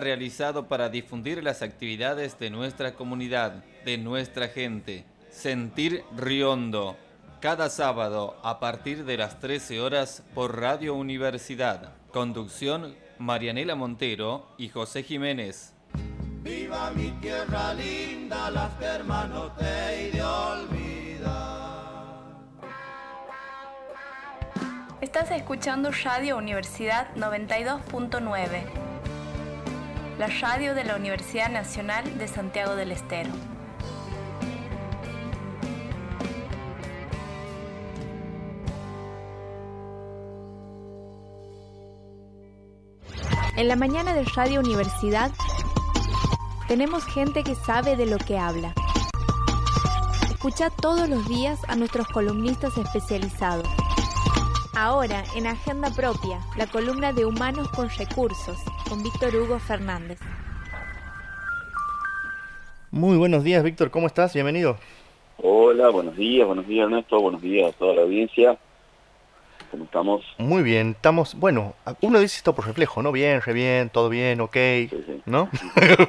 realizado para difundir las actividades de nuestra comunidad, de nuestra gente. Sentir Riondo, cada sábado a partir de las 13 horas por Radio Universidad. Conducción Marianela Montero y José Jiménez. Viva mi tierra linda, las que hermano te de Estás escuchando Radio Universidad 92.9, la radio de la Universidad Nacional de Santiago del Estero. En la mañana de Radio Universidad tenemos gente que sabe de lo que habla. Escucha todos los días a nuestros columnistas especializados. Ahora, en Agenda Propia, la columna de Humanos con Recursos, con Víctor Hugo Fernández. Muy buenos días, Víctor, ¿cómo estás? Bienvenido. Hola, buenos días, buenos días Ernesto, buenos días a toda la audiencia. ¿Cómo estamos? Muy bien, estamos, bueno, uno dice esto por reflejo, ¿no? Bien, re bien, todo bien, ok, ¿no?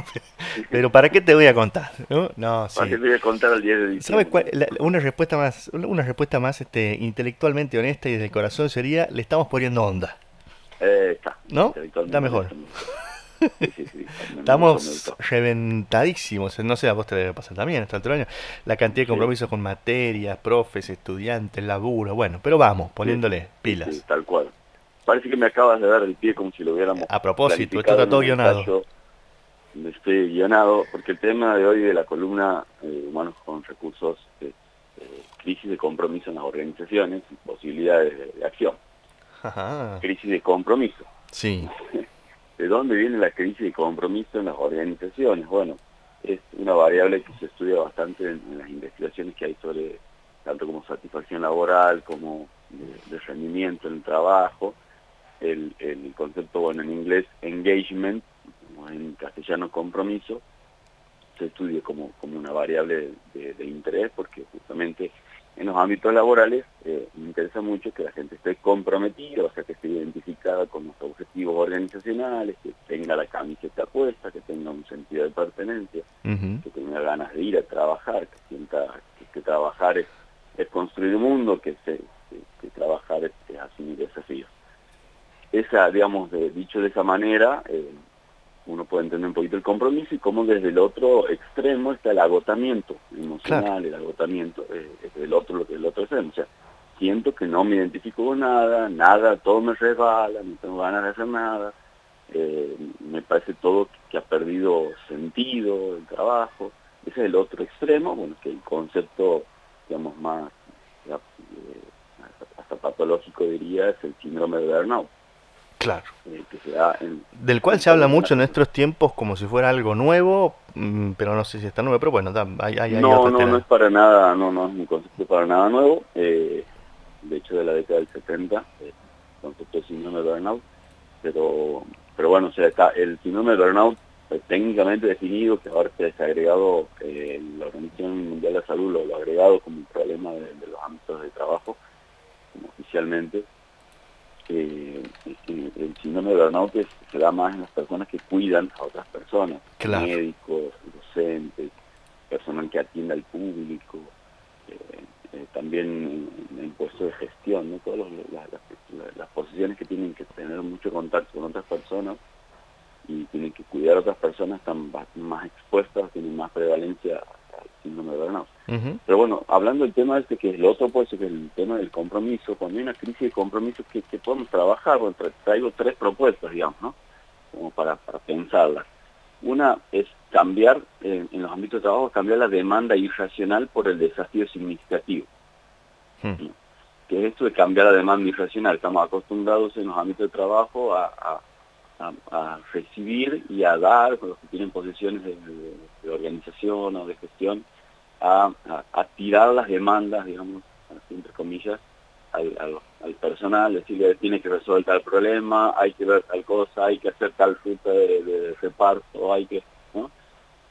Pero ¿para qué te voy a contar? ¿no? No, ¿Para qué te voy a contar el día de diciembre? ¿Sabes una respuesta más, una respuesta más este, intelectualmente honesta y desde el corazón sería, le estamos poniendo onda. Eh, está. ¿No? Está mejor. Estamos reventadísimos, no sé, a vos te debe pasar también hasta el año, la cantidad de compromisos con materias, profes, estudiantes, laburo, bueno, pero vamos, poniéndole pilas. tal cual. Parece que me acabas de dar el pie como si lo hubiéramos A propósito, esto está todo guionado. Estoy guionado, porque el tema de hoy de la columna eh, Humanos con Recursos, eh, crisis de compromiso en las organizaciones y posibilidades de, acción. Crisis de compromiso. Sí. ¿De dónde viene la crisis de compromiso en las organizaciones? Bueno, es una variable que se estudia bastante en, las investigaciones que hay sobre tanto como satisfacción laboral, como de, rendimiento en el trabajo, el, concepto, bueno, en inglés, engagement, en castellano compromiso, se estudia como, como una variable de interés porque justamente en los ámbitos laborales eh, me interesa mucho que la gente esté comprometida, o sea, que esté identificada con los objetivos organizacionales, que tenga la camiseta puesta, que tenga un sentido de pertenencia, que tenga ganas de ir a trabajar, que sienta que, trabajar es, construir un mundo, que, se, que, trabajar es, asumir desafíos. Esa, digamos, de, dicho de esa manera, eh, uno puede entender un poquito el compromiso y cómo desde el otro extremo está el agotamiento emocional, el agotamiento, eh, desde el otro, lo que el otro extremo. O sea, siento que no me identifico con nada, nada, todo me resbala, no tengo ganas de hacer nada, eh, me parece todo que ha perdido sentido el trabajo. Ese es el otro extremo, bueno, que el concepto, digamos, más eh, hasta patológico diría es el síndrome de burnout Claro. Eh, Del cual se habla mucho en nuestros tiempos como si fuera algo nuevo, mm, pero no sé si está nuevo, pero bueno, hay, hay, No, no, no es para nada, no, no es un concepto para nada nuevo. Eh, de hecho, de la década del 70, el concepto de síndrome de burnout, pero, pero bueno, o sea, está el síndrome de burnout técnicamente definido, que ahora se ha agregado, eh, la Organización Mundial de la Salud lo, ha agregado como un problema de, de los ámbitos de trabajo, como oficialmente, el síndrome de burnout se da más en las personas que cuidan a otras personas, médicos, docentes, personal que atienda al público, eh, eh, también en, puestos de gestión, ¿no? todas las, posiciones que tienen que tener mucho contacto con otras personas y tienen que cuidar a otras personas están más expuestas, tienen más prevalencia síndrome de burnout. Pero bueno, hablando del tema este, que es el otro que es el tema del compromiso, cuando hay una crisis de compromiso que, podemos trabajar, bueno, traigo tres propuestas, digamos, ¿no? Como para, para pensarlas. Una es cambiar, en los ámbitos de trabajo, cambiar la demanda irracional por el desafío significativo. Que es esto de cambiar la demanda irracional. Estamos acostumbrados en los ámbitos de trabajo a, a, recibir y a dar, con los que tienen posiciones de, organización o de gestión, a, tirar las demandas, digamos, entre comillas, al, al, personal, decirle tiene que resolver tal problema, hay que ver tal cosa, hay que hacer tal ruta de, reparto, hay que, ¿no?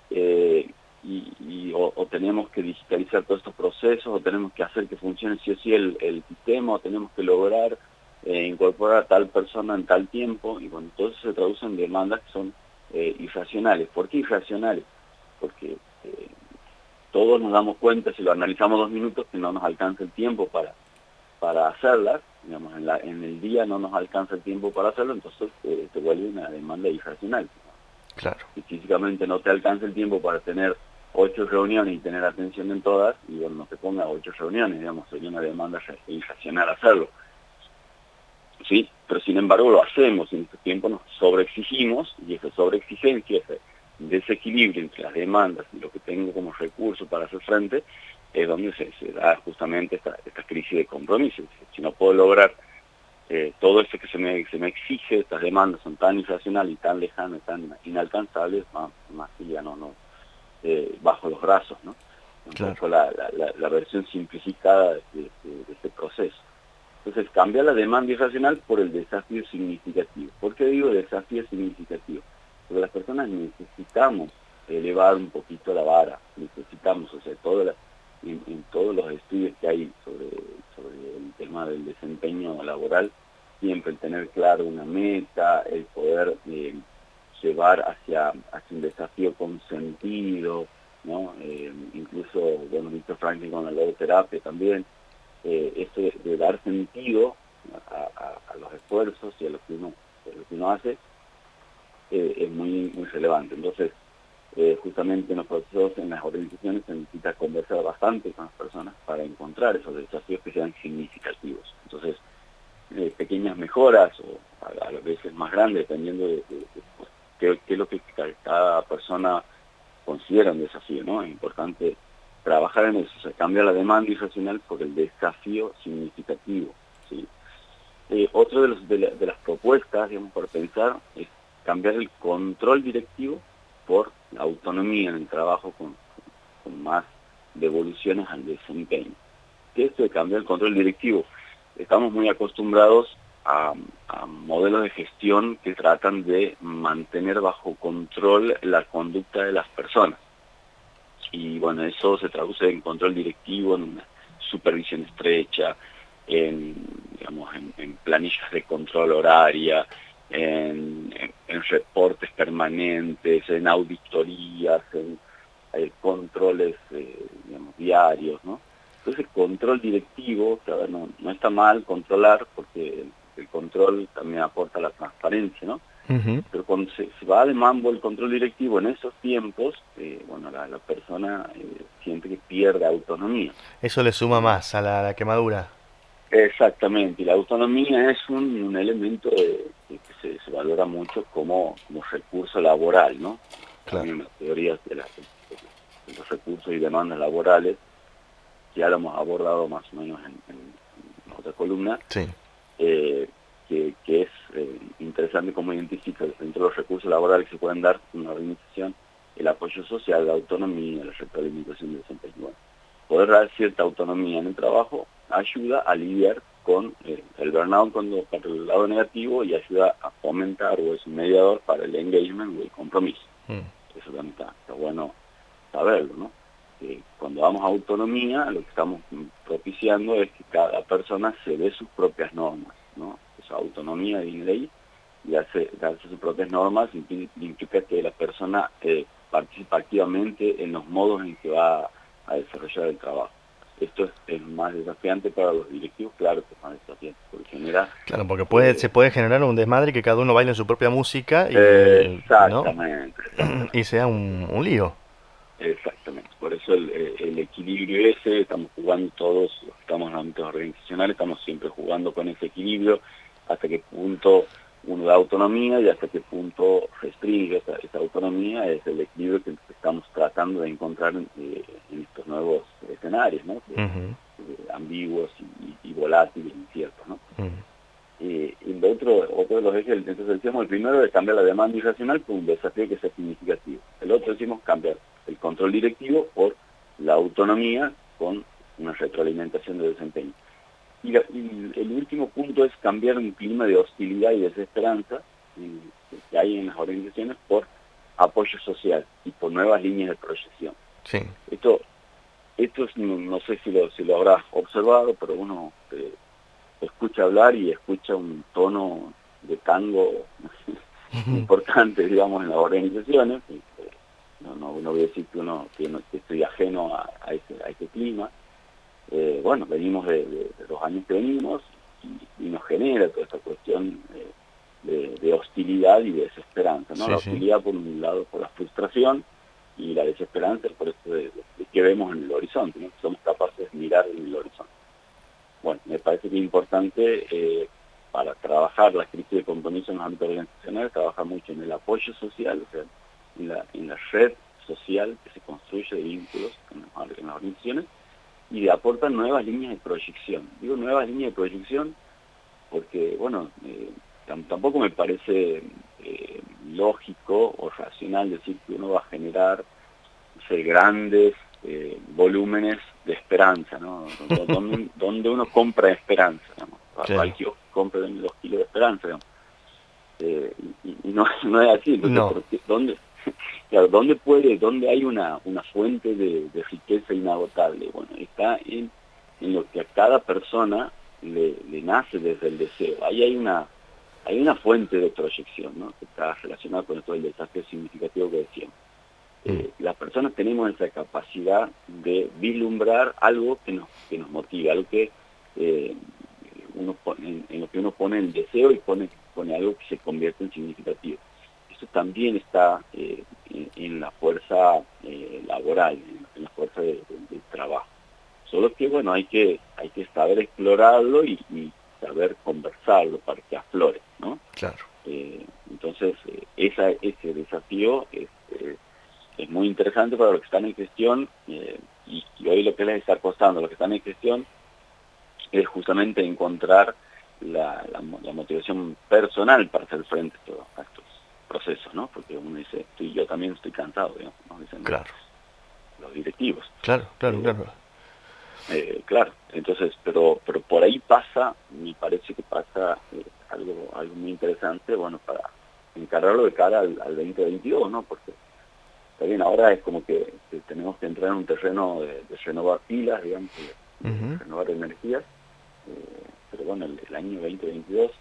Eh, y, o, tenemos que digitalizar todos estos procesos, o tenemos que hacer que funcione sí o sí el, el sistema, o tenemos que lograr eh, incorporar a tal persona en tal tiempo, y bueno, todo eso se traduce en demandas que son eh, irracionales. ¿Por qué irracionales? Porque eh, todos nos damos cuenta, si lo analizamos dos minutos, que no nos alcanza el tiempo para, para hacerlas, digamos, en, la, en el día no nos alcanza el tiempo para hacerlo, entonces te vuelve una demanda irracional. Claro. Si físicamente no te alcanza el tiempo para tener ocho reuniones y tener atención en todas, y bueno, no te ponga ocho reuniones, digamos, sería una demanda irracional hacerlo. ¿Sí? Pero sin embargo lo hacemos, y en este tiempo nos sobreexigimos, y esa sobreexigencia, ese desequilibrio entre las demandas y lo que tengo como recurso para hacer frente, es donde se, da justamente esta, esta, crisis de compromiso. Si no puedo lograr eh, todo eso que se me, se me exige, estas demandas son tan irracionales y tan lejanas, tan inalcanzables, más, más que ya no, no eh, bajo los brazos, ¿no? Un la, la, la, versión simplificada de, de, este proceso. Entonces cambia la demanda irracional por el desafío significativo. ¿Por qué digo desafío significativo? Porque las personas necesitamos elevar un poquito la vara, necesitamos, o sea, en, todos los estudios que hay sobre, el tema del desempeño laboral, siempre el tener claro una meta, el poder eh, llevar hacia, hacia un desafío con sentido, ¿no? Eh, incluso, bueno, Víctor Franklin con la logoterapia también, eh, esto de, dar sentido a, los esfuerzos y a lo que uno, hace, eh, es muy, muy relevante. Entonces, justamente en los procesos, en las organizaciones, se necesita conversar bastante con las personas para encontrar esos desafíos que sean significativos. Entonces, pequeñas mejoras o a, veces más grandes, dependiendo de, qué, es lo que cada persona considera un desafío, ¿no? Es importante trabajar en eso, se cambia la demanda irracional por el desafío significativo, ¿sí? Eh, otro de, las propuestas, digamos, por pensar, es cambiar el control directivo por la autonomía en el trabajo con, más devoluciones al desempeño. ¿Qué es esto de cambiar el control directivo? Estamos muy acostumbrados a, modelos de gestión que tratan de mantener bajo control la conducta de las personas. Y bueno, eso se traduce en control directivo, en una supervisión estrecha, en, digamos, en, planillas de control horaria, en, reportes permanentes, en auditorías, en, eh, controles eh, digamos, diarios, ¿no? Entonces, control directivo, no, no está mal controlar porque el control también aporta la transparencia, ¿no? Pero cuando se, va de mambo el control directivo en esos tiempos, eh, bueno, la, persona eh, siente que pierde autonomía. Eso le suma más a la, quemadura. Exactamente, y la autonomía es un, elemento que se, valora mucho como, como recurso laboral, ¿no? También las teorías de, los recursos y demandas laborales, ya lo hemos abordado más o menos en, en otra columna, sí. Eh, que, es eh, interesante cómo identifica entre los recursos laborales que se pueden dar en una organización el apoyo social, la autonomía, la retroalimentación del desempeño. poder dar cierta autonomía en el trabajo ayuda a lidiar con eh, el burnout cuando para el lado negativo y ayuda a fomentar o es un mediador para el engagement o el compromiso. Mm. Eso también está, está, bueno saberlo, ¿no? Que cuando damos autonomía, lo que estamos propiciando es que cada persona se dé sus propias normas, ¿no? Autonomía de ley y hace, darse sus propias normas implica que la persona eh, participa activamente en los modos en que va a desarrollar el trabajo. Esto es, más desafiante para los directivos, claro que es más desafiante, porque genera... Claro, porque puede, se puede generar un desmadre que cada uno baile en su propia música y, exactamente, y sea un, un lío. Exactamente, por eso el, el, equilibrio ese, estamos jugando todos, estamos en ámbitos organizacionales, estamos siempre jugando con ese equilibrio, hasta qué punto uno da autonomía y hasta qué punto restringe esa, autonomía, es el equilibrio que estamos tratando de encontrar en, eh, estos nuevos escenarios, ¿no? Eh, ambiguos y, volátiles, inciertos, ¿no? y otro, otro de los ejes, entonces decíamos, el primero es cambiar la demanda irracional por un desafío que sea significativo. El otro decimos cambiar el control directivo por la autonomía con una retroalimentación de desempeño. Y, el último punto es cambiar un clima de hostilidad y desesperanza que hay en las organizaciones por apoyo social y por nuevas líneas de proyección. Sí. Esto, esto no, sé si lo, si lo habrás observado, pero uno eh, escucha hablar y escucha un tono de tango importantes, digamos, en las organizaciones. No, no, no voy a decir que uno que, estoy ajeno a, ese, a ese clima. Eh, bueno, venimos de, los años que venimos y, nos genera toda esta cuestión de, hostilidad y de desesperanza. ¿no? la hostilidad por un lado por la frustración y la desesperanza por eso de, que vemos en el horizonte, ¿no? somos capaces de mirar en el horizonte. Bueno, me parece que es importante eh, para trabajar la crisis de compromiso en los ámbitos organizacionales, trabajar mucho en el apoyo social, o sea, en la, en la red social que se construye de vínculos en las, organizaciones y de aportar nuevas líneas de proyección. Digo nuevas líneas de proyección porque, bueno, eh, tampoco me parece eh, lógico o racional decir que uno va a generar grandes eh, volúmenes de esperanza, ¿no? donde, uno compra esperanza, digamos. Cualquier compra dos kilos de esperanza, digamos. Eh, y, no, no, es así. Entonces, ¿dónde, claro, ¿dónde puede, dónde hay una, una fuente de, riqueza inagotable? Bueno, está en, en lo que a cada persona le, le nace desde el deseo. Ahí hay una hay una fuente de proyección ¿no? que está relacionada con todo el desastre significativo que decíamos. Mm. Eh, las personas tenemos esa capacidad de vislumbrar algo que nos, que nos motive, algo que eh, uno pone, en, lo que uno pone el deseo y pone, pone algo que se convierte en significativo. Eso también está eh, en, la fuerza laboral, en, la fuerza del trabajo. Solo que, bueno, hay que, hay que saber explorarlo y saber conversarlo para que aflore, ¿no? Claro. Eh, entonces, eh, esa, ese desafío es, es, muy interesante para los que están en gestión eh, y, hoy lo que les está costando a los que están en gestión es justamente encontrar la, la, motivación personal para hacer frente a, todos estos procesos, ¿no? Porque uno dice, estoy, yo también estoy cansado, digamos, ¿no? Dicen claro. los directivos. Claro, claro, claro. Eh, claro, entonces, pero pero por ahí pasa, me parece que pasa eh, algo algo muy interesante, bueno, para encargarlo de cara al, 2022, ¿no? Porque bien, ahora es como que, tenemos que entrar en un terreno de, renovar pilas, digamos, de, renovar energías, eh, pero bueno, el, año 2022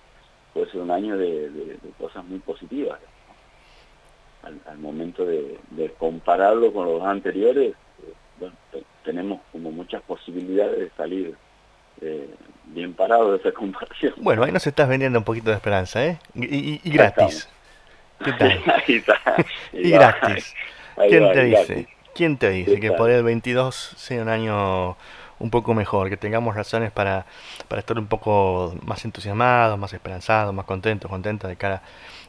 puede ser un año de, cosas muy positivas. Al, momento de, compararlo con los anteriores, bueno, tenemos como muchas posibilidades de salir eh, bien parados de esa comparación. Bueno, ahí nos estás vendiendo un poquito de esperanza, ¿eh? Y, gratis. ¿Qué tal? y gratis. ¿Quién te dice? ¿Quién te dice que por el 22 sea un año un poco mejor, que tengamos razones para, para estar un poco más entusiasmados, más esperanzados, más contentos, contentos de cara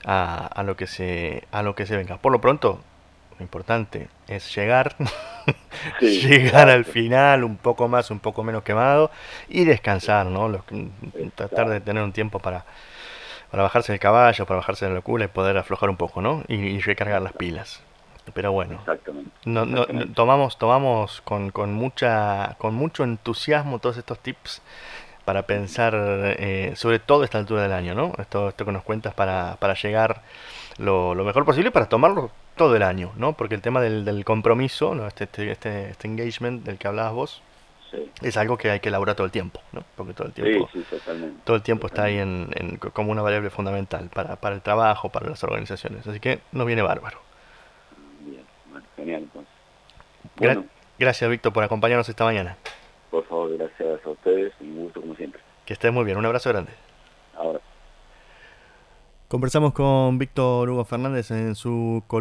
a, a, lo que se a lo que se venga. Por lo pronto, lo importante es llegar, llegar al final un poco más, un poco menos quemado y descansar, ¿no? tratar de tener un tiempo para, para bajarse del caballo, para bajarse de la locura y poder aflojar un poco, ¿no? Y, recargar las pilas. Pero bueno, No, no, tomamos, tomamos con, con, mucha, con mucho entusiasmo todos estos tips para pensar eh, sobre todo esta altura del año, ¿no? Esto, esto que nos cuentas para, para llegar lo, lo mejor posible, para tomarlo todo el año, ¿no? Porque el tema del, del compromiso, ¿no? este, este, este, este, engagement del que hablabas vos, es algo que hay que elaborar todo el tiempo, ¿no? Porque todo el tiempo, todo el tiempo está ahí en, como una variable fundamental para, para el trabajo, para las organizaciones. Así que nos viene bárbaro. Bueno, gracias, Víctor, por acompañarnos esta mañana. Por favor, gracias a ustedes, un gusto como siempre. Que estés muy bien, un abrazo grande. Ahora. Conversamos con Víctor Hugo Fernández en su columna.